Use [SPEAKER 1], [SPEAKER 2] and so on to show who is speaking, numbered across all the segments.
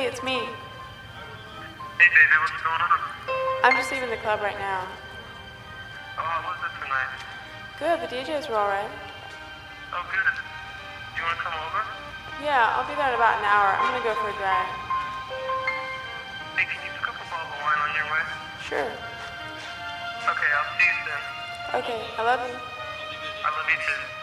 [SPEAKER 1] Hey, it's me.
[SPEAKER 2] Hey, baby, what's going on?
[SPEAKER 1] I'm just leaving the club right now.
[SPEAKER 2] Oh, how was it tonight?
[SPEAKER 1] Good, the DJs were alright.
[SPEAKER 2] Oh, good. You want to come over?
[SPEAKER 1] Yeah, I'll be there in about an hour. I'm gonna go for a drive.
[SPEAKER 2] Hey, can you scoop a bottle of wine on your way?
[SPEAKER 1] Sure.
[SPEAKER 2] Okay, I'll see you soon.
[SPEAKER 1] Okay, I love you.
[SPEAKER 2] I love you too.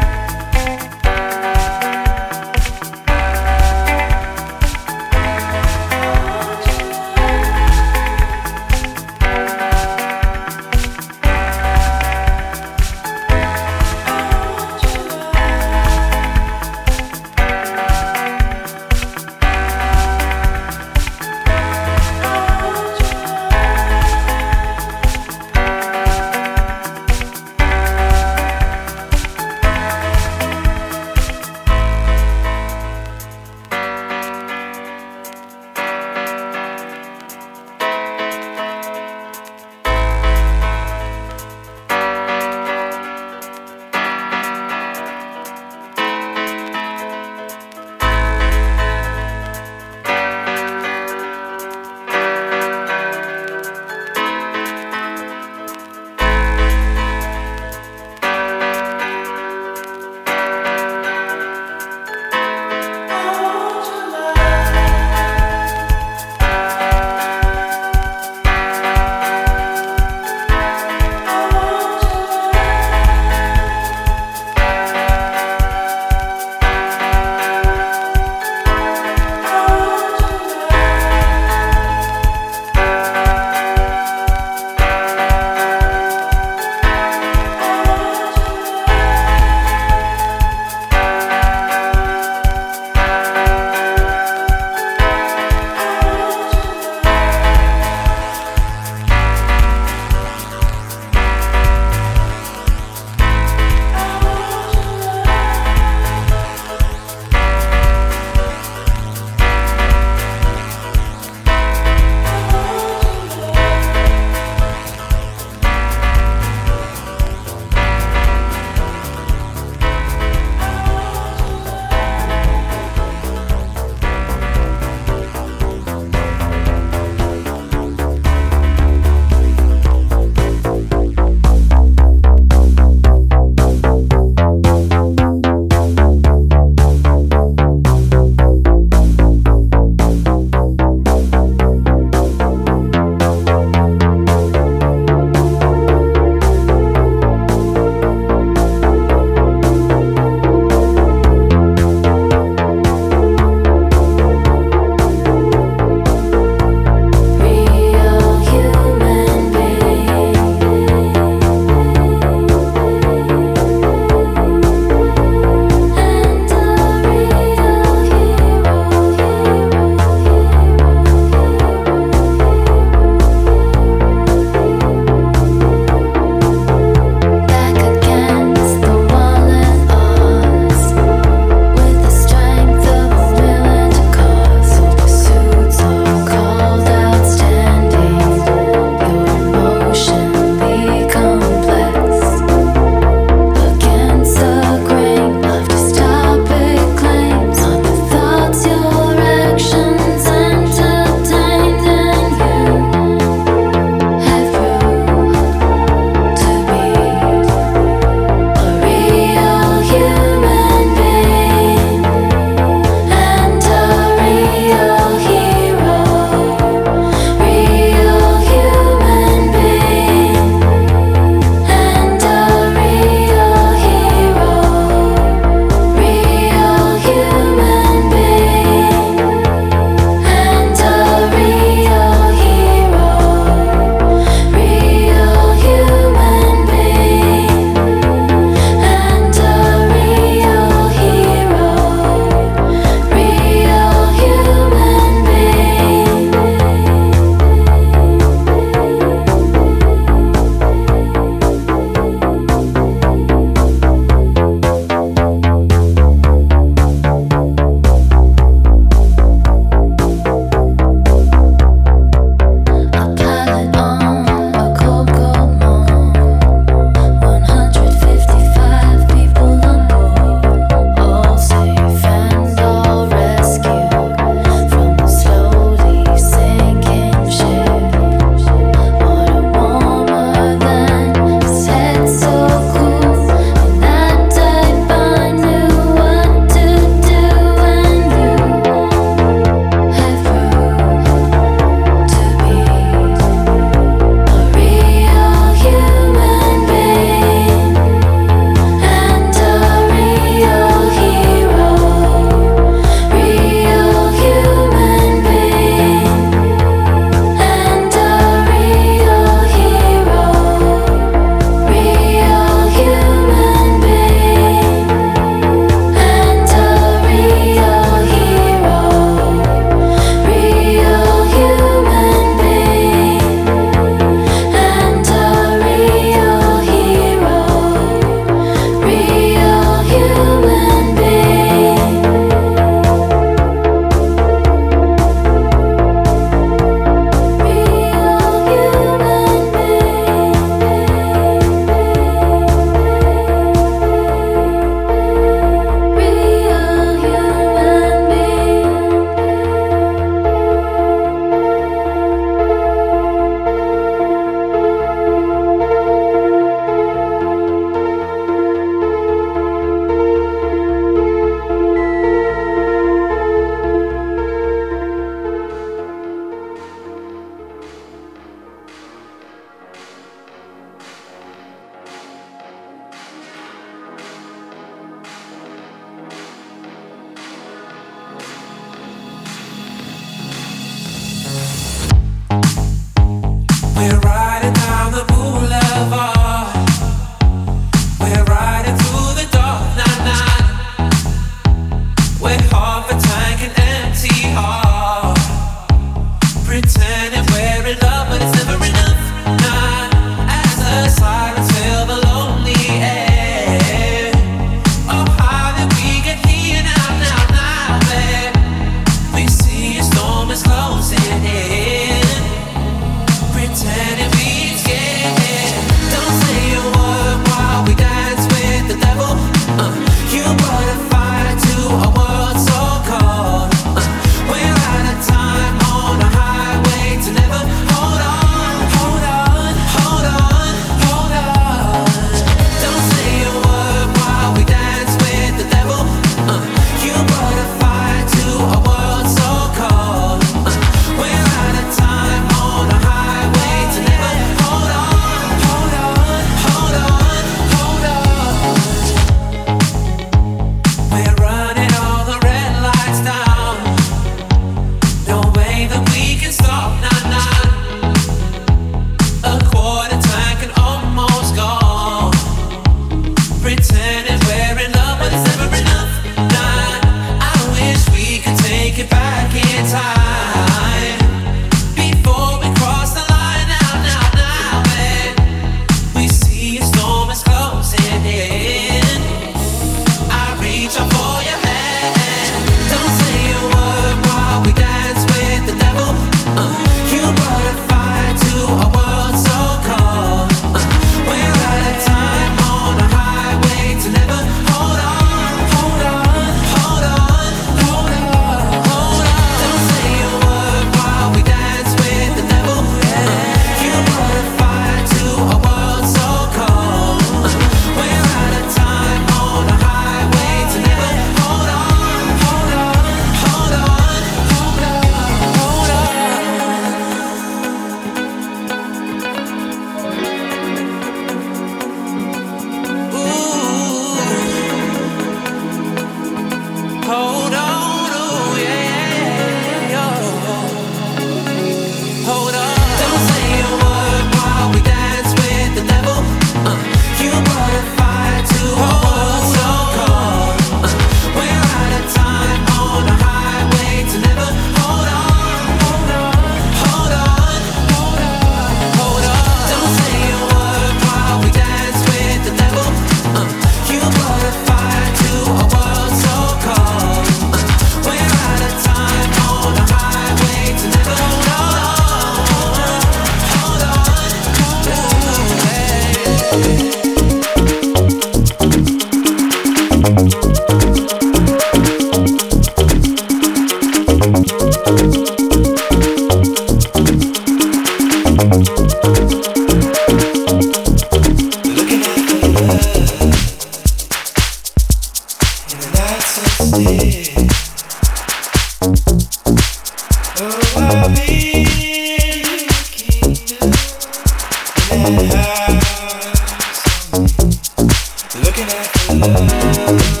[SPEAKER 3] looking at love.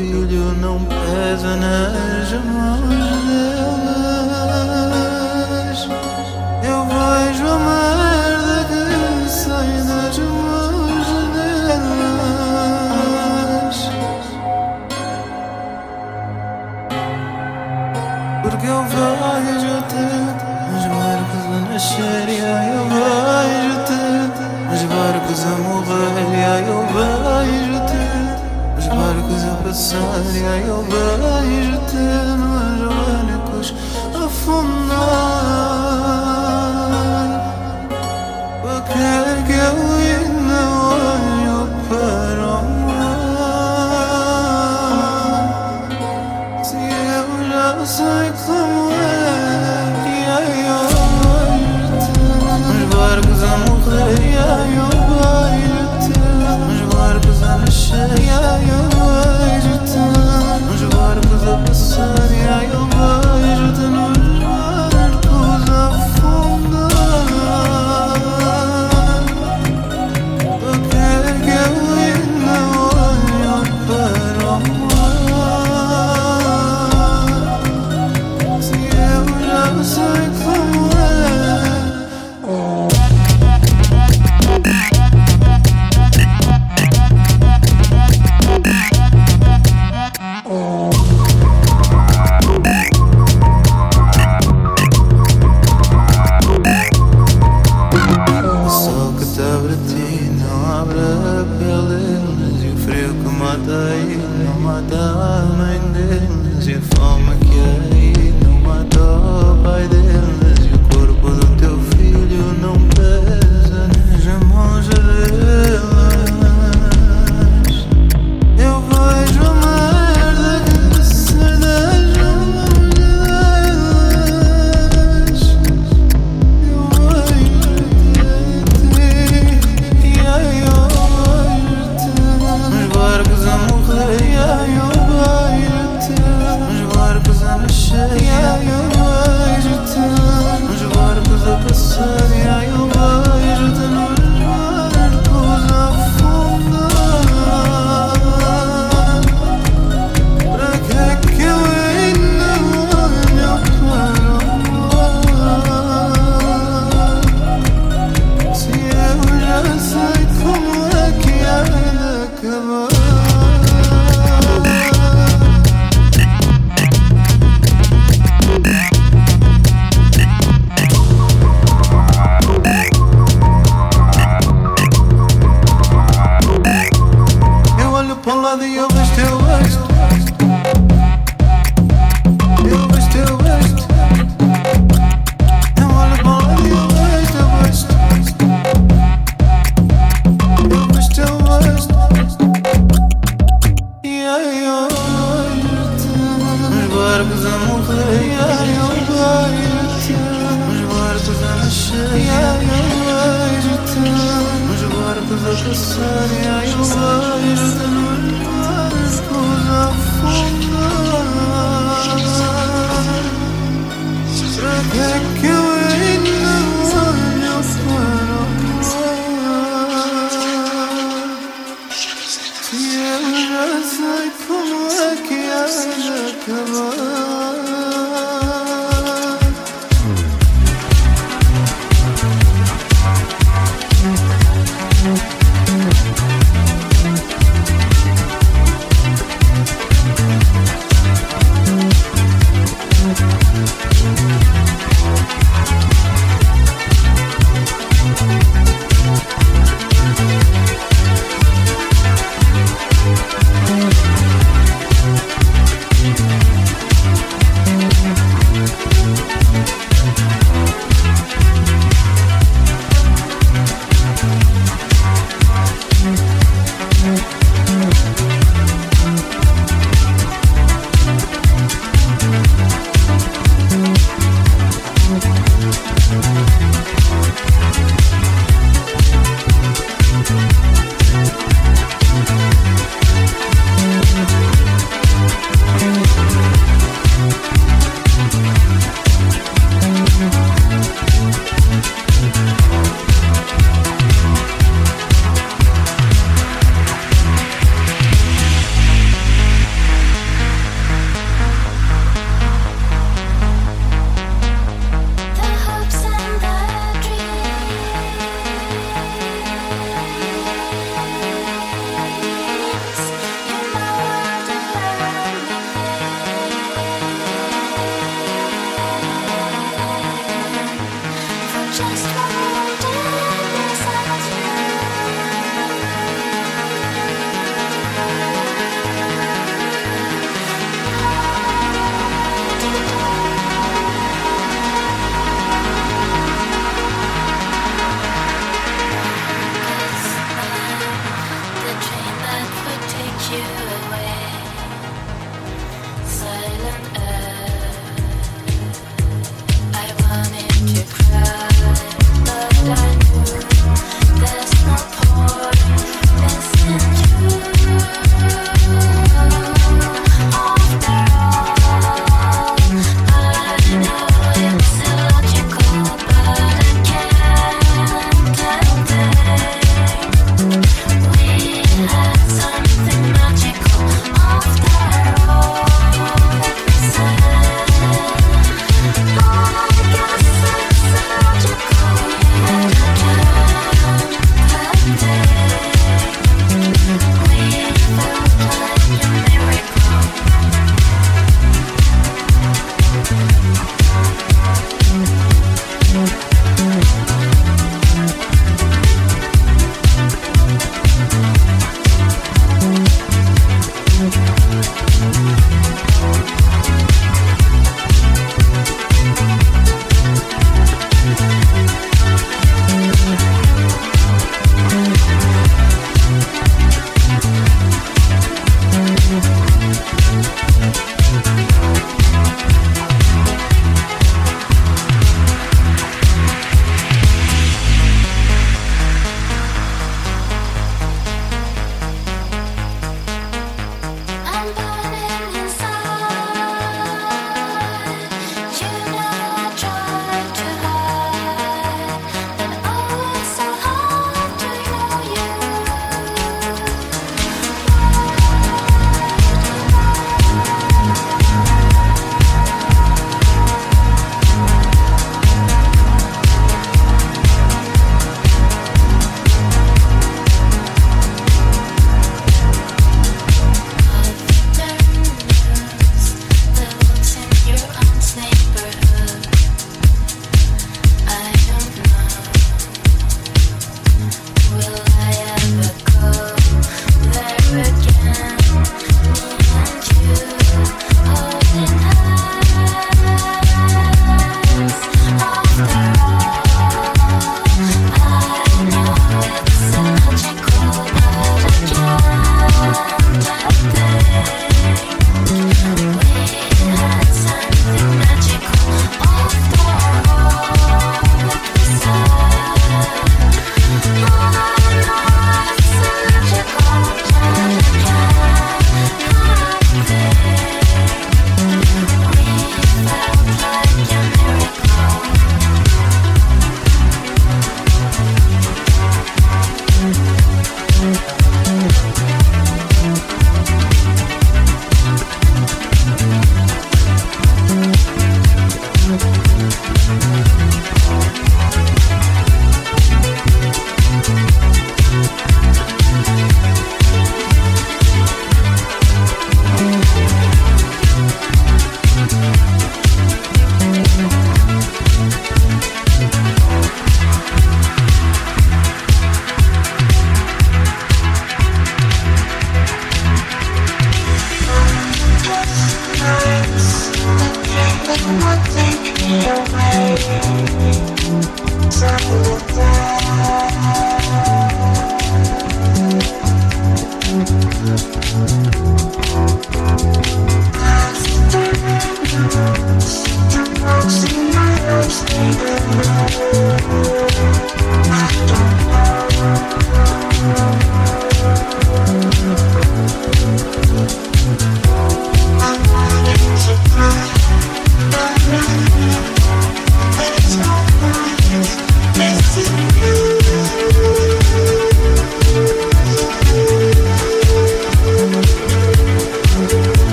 [SPEAKER 3] filho não pesa nas mãos dela. Abanicos a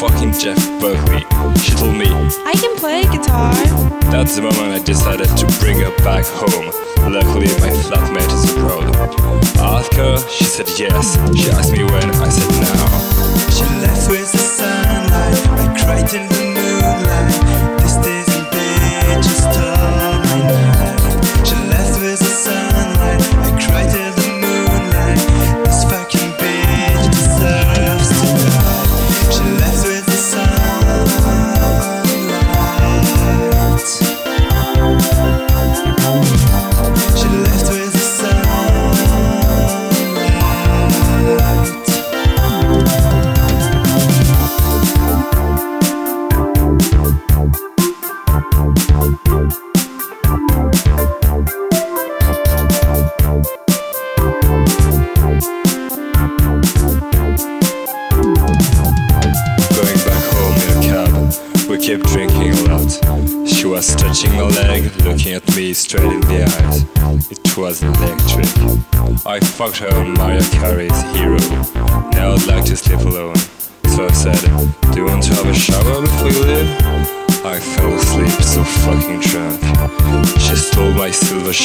[SPEAKER 3] fucking Jeff Buckley. She told me,
[SPEAKER 4] I can play guitar.
[SPEAKER 3] That's the moment I decided to bring her back home. Luckily, my flatmate is abroad. I asked her, she said yes. She asked me when, I said now.
[SPEAKER 5] She left with the sunlight, I cried
[SPEAKER 3] in the
[SPEAKER 5] moonlight. This,
[SPEAKER 3] is. But